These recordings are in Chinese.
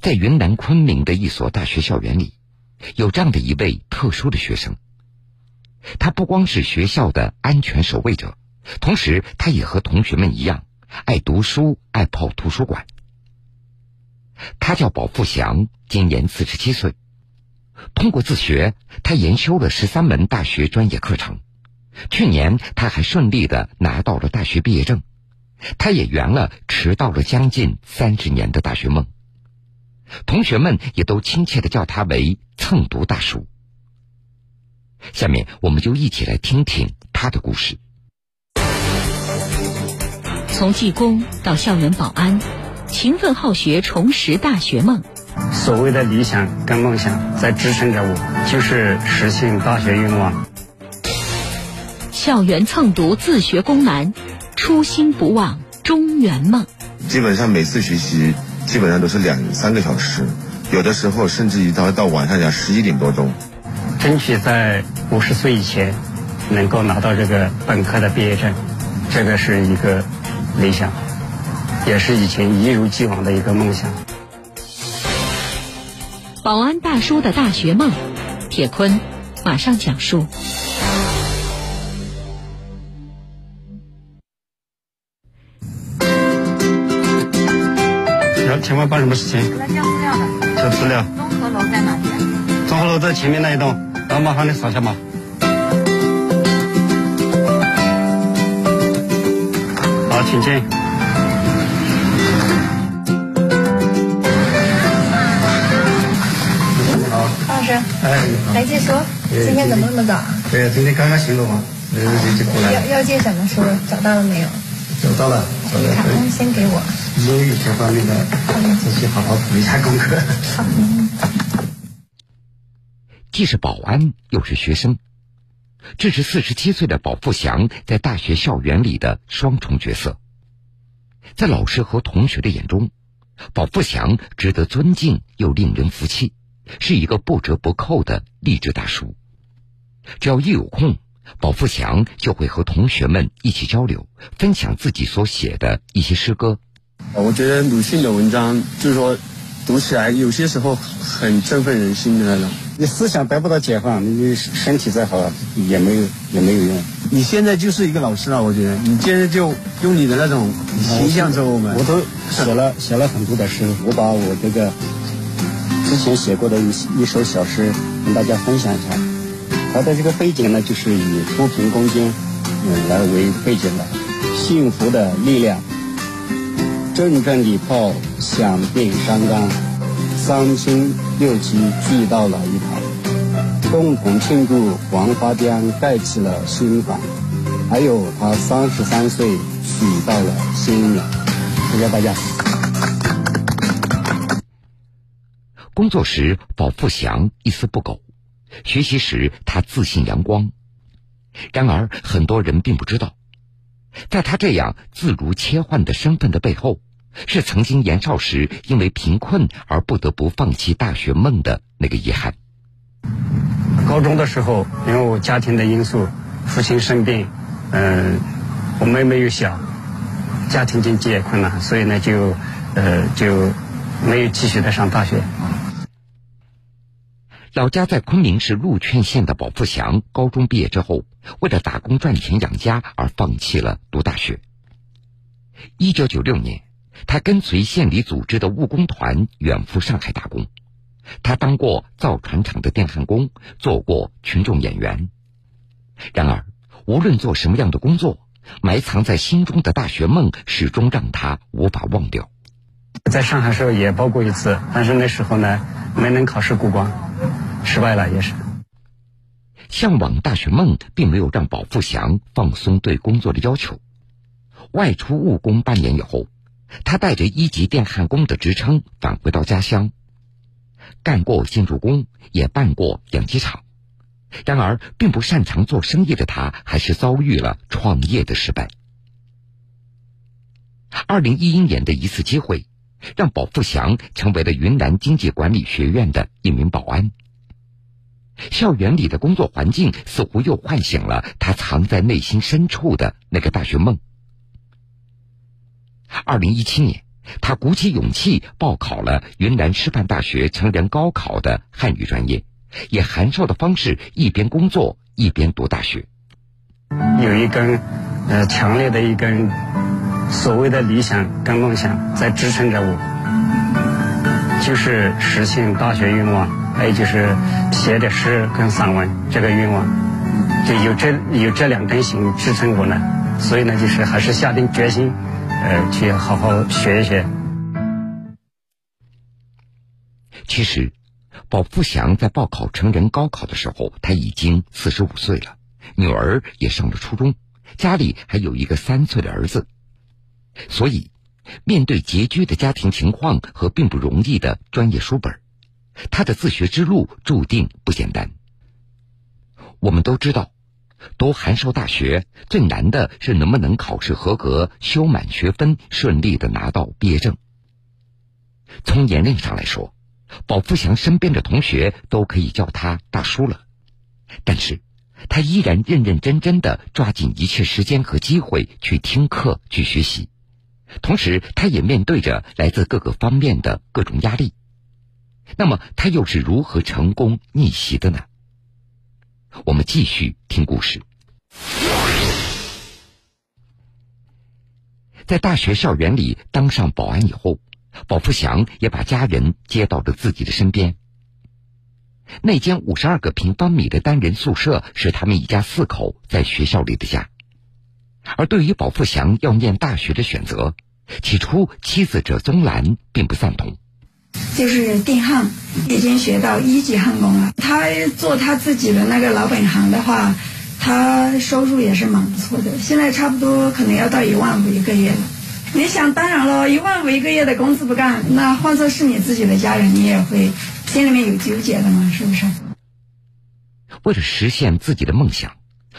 在云南昆明的一所大学校园里，有这样的一位特殊的学生。他不光是学校的安全守卫者，同时他也和同学们一样，爱读书，爱泡图书馆。他叫保富祥，今年四十七岁。通过自学，他研修了十三门大学专业课程。去年，他还顺利的拿到了大学毕业证。他也圆了迟到了将近三十年的大学梦。同学们也都亲切的叫他为“蹭读大叔”。下面，我们就一起来听听他的故事。从技工到校园保安，勤奋好学，重拾大学梦。所谓的理想跟梦想在支撑着我，就是实现大学愿望。校园蹭读自学攻难，初心不忘中原梦。基本上每次学习基本上都是两三个小时，有的时候甚至于到到晚上讲十一点多钟。争取在五十岁以前能够拿到这个本科的毕业证，这个是一个理想，也是以前一如既往的一个梦想。保安大叔的大学梦，铁坤马上讲述。请问办什么事情？来交资料的。交资料。综合楼在哪边？综合楼在前面那一栋，然后麻烦你扫下码。好，请进。哎，来借书，今天怎么那么早？对呀，今天刚刚醒了嘛，就就过来。要要借什么书？找到了没有？找到了，找到了。先给我。英语这方面的，自己好好补一下功课。好。既是保安，又是学生，这是四十七岁的保富祥在大学校园里的双重角色。在老师和同学的眼中，保富祥值得尊敬又令人服气。是一个不折不扣的励志大叔。只要一有空，保富祥就会和同学们一起交流，分享自己所写的一些诗歌。我觉得鲁迅的文章，就是说，读起来有些时候很振奋人心的那种。你思想得不到解放，你身体再好也没有也没有用。你现在就是一个老师了，我觉得你现在就用你的那种形象做我们。我都写了写了很多的诗，我把我这个。之前写过的一一首小诗，跟大家分享一下。它的这个背景呢，就是以扶贫攻坚，嗯，来为背景的。幸福的力量，阵阵礼炮响遍山岗，三亲六戚聚到了一堂，共同庆祝黄花江盖起了新房，还有他三十三岁娶到了新娘。谢谢大家。工作时，保富祥一丝不苟；学习时，他自信阳光。然而，很多人并不知道，在他这样自如切换的身份的背后，是曾经年少时因为贫困而不得不放弃大学梦的那个遗憾。高中的时候，因为我家庭的因素，父亲生病，嗯，我妹妹又小，家庭经济也困难，所以呢，就呃就没有继续的上大学。老家在昆明市禄劝县的保富祥，高中毕业之后，为了打工赚钱养家而放弃了读大学。一九九六年，他跟随县里组织的务工团远赴上海打工。他当过造船厂的电焊工，做过群众演员。然而，无论做什么样的工作，埋藏在心中的大学梦始终让他无法忘掉。在上海时候也报过一次，但是那时候呢，没能考试过关。失败了也是。向往大学梦，并没有让保富祥放松对工作的要求。外出务工半年以后，他带着一级电焊工的职称返回到家乡，干过建筑工，也办过养鸡场。然而，并不擅长做生意的他，还是遭遇了创业的失败。二零一一年的一次机会，让保富祥成为了云南经济管理学院的一名保安。校园里的工作环境似乎又唤醒了他藏在内心深处的那个大学梦。二零一七年，他鼓起勇气报考了云南师范大学成人高考的汉语专业，以函授的方式一边工作一边读大学。有一根呃强烈的一根所谓的理想跟梦想在支撑着我，就是实现大学愿望，还有就是写点诗跟散文这个愿望，就有这有这两根弦支撑我呢，所以呢，就是还是下定决心。呃，去好好学一学。其实，保富祥在报考成人高考的时候，他已经四十五岁了，女儿也上了初中，家里还有一个三岁的儿子。所以，面对拮据的家庭情况和并不容易的专业书本，他的自学之路注定不简单。我们都知道。读函授大学最难的是能不能考试合格、修满学分、顺利的拿到毕业证。从年龄上来说，保富祥身边的同学都可以叫他大叔了，但是他依然认认真真的抓紧一切时间和机会去听课、去学习，同时他也面对着来自各个方面的各种压力。那么他又是如何成功逆袭的呢？我们继续听故事。在大学校园里当上保安以后，保富祥也把家人接到了自己的身边。那间五十二个平方米的单人宿舍是他们一家四口在学校里的家。而对于保富祥要念大学的选择，起初妻子者宗兰并不赞同。就是电焊，已经学到一级焊工了。他做他自己的那个老本行的话，他收入也是蛮不错的。现在差不多可能要到一万五一个月了。你想，当然了，一万五一个月的工资不干，那换作是你自己的家人，你也会心里面有纠结的嘛，是不是？为了实现自己的梦想，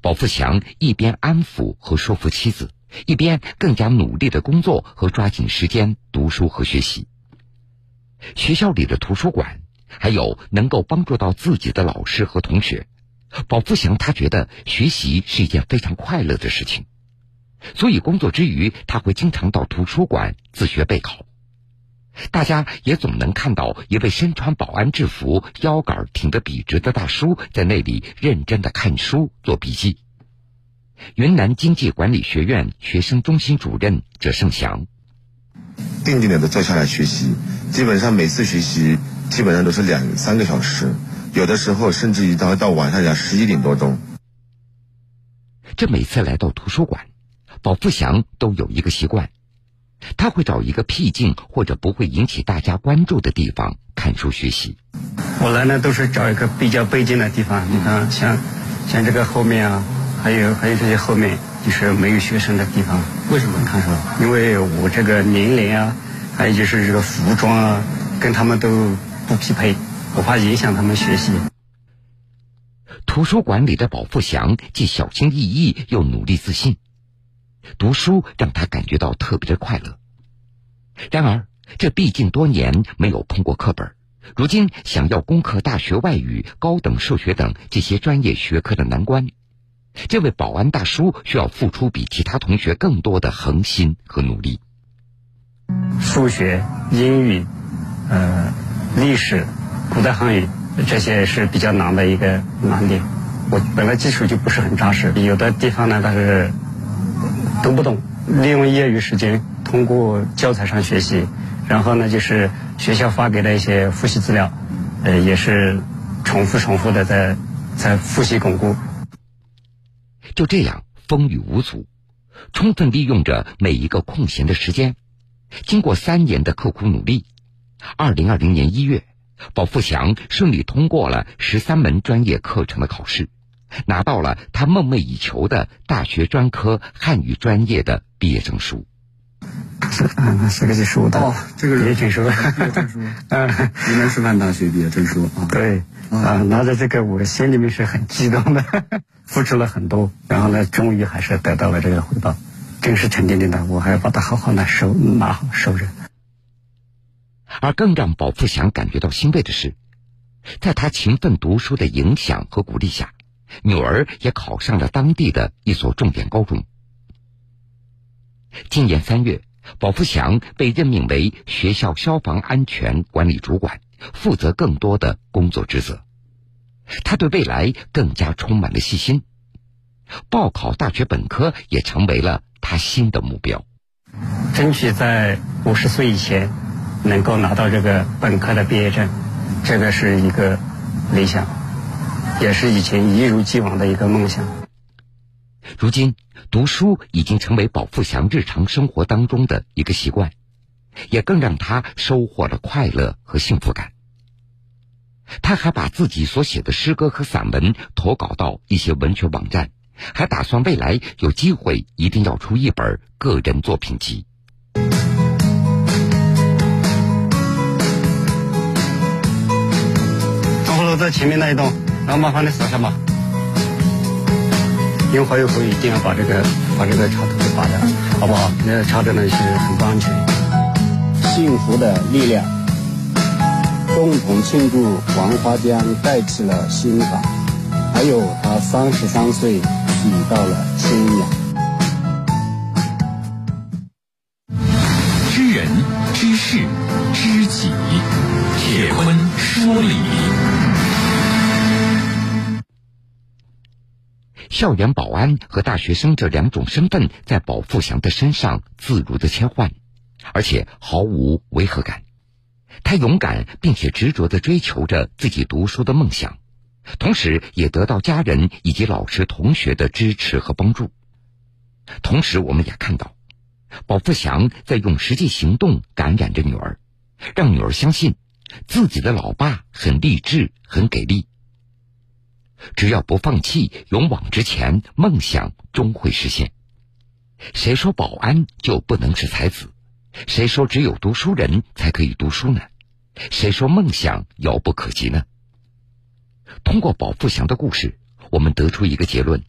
保富祥一边安抚和说服妻子，一边更加努力的工作和抓紧时间读书和学习。学校里的图书馆，还有能够帮助到自己的老师和同学，保富祥他觉得学习是一件非常快乐的事情，所以工作之余他会经常到图书馆自学备考。大家也总能看到一位身穿保安制服、腰杆挺得笔直的大叔在那里认真的看书做笔记。云南经济管理学院学生中心主任者胜祥。定定的坐下来学习，基本上每次学习基本上都是两三个小时，有的时候甚至于到到晚上讲十一点多钟。这每次来到图书馆，保富祥都有一个习惯，他会找一个僻静或者不会引起大家关注的地方看书学习。我来呢都是找一个比较背景的地方，你看像像这个后面啊，还有还有这些后面。就是没有学生的地方，为什么看书？因为我这个年龄啊，还有就是这个服装啊，跟他们都不匹配，我怕影响他们学习。图书馆里的保富祥既小心翼翼又努力自信，读书让他感觉到特别的快乐。然而，这毕竟多年没有碰过课本，如今想要攻克大学外语、高等数学等这些专业学科的难关。这位保安大叔需要付出比其他同学更多的恒心和努力。数学、英语、呃，历史、古代汉语这些是比较难的一个难点。我本来基础就不是很扎实，有的地方呢，他是读不懂，利用业余时间通过教材上学习，然后呢，就是学校发给的一些复习资料，呃，也是重复重复的在在复习巩固。就这样风雨无阻，充分利用着每一个空闲的时间。经过三年的刻苦努力，二零二零年一月，保富祥顺利通过了十三门专业课程的考试，拿到了他梦寐以求的大学专科汉语专业的毕业证书。是啊，是个是书的哦，这个毕业证书，毕业证书，嗯，云南师范大学毕业证书啊。对，啊，拿着这个，我心里面是很激动的。付出了很多，然后呢，终于还是得到了这个回报，真是沉甸甸的。我还要把它好好的收拿好收着。而更让保富祥感觉到欣慰的是，在他勤奋读书的影响和鼓励下，女儿也考上了当地的一所重点高中。今年三月，保富祥被任命为学校消防安全管理主管，负责更多的工作职责。他对未来更加充满了信心，报考大学本科也成为了他新的目标。争取在五十岁以前能够拿到这个本科的毕业证，这个是一个理想，也是以前一如既往的一个梦想。如今，读书已经成为保富祥日常生活当中的一个习惯，也更让他收获了快乐和幸福感。他还把自己所写的诗歌和散文投稿到一些文学网站，还打算未来有机会一定要出一本个人作品集。张火楼在前面那一栋，然后麻烦你扫下码。因为怀有后一定要把这个把这个插头给拔掉，好不好？那插着呢是很不安全。幸福的力量。共同庆祝王华江盖起了新房，还有他三十三岁已到了新娘。知人知事知己，铁坤说理。校园保安和大学生这两种身份在保富祥的身上自如的切换，而且毫无违和感。他勇敢并且执着地追求着自己读书的梦想，同时也得到家人以及老师、同学的支持和帮助。同时，我们也看到，保富祥在用实际行动感染着女儿，让女儿相信自己的老爸很励志、很给力。只要不放弃，勇往直前，梦想终会实现。谁说保安就不能是才子？谁说只有读书人才可以读书呢？谁说梦想遥不可及呢？通过保富祥的故事，我们得出一个结论：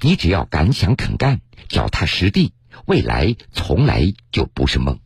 你只要敢想肯干、脚踏实地，未来从来就不是梦。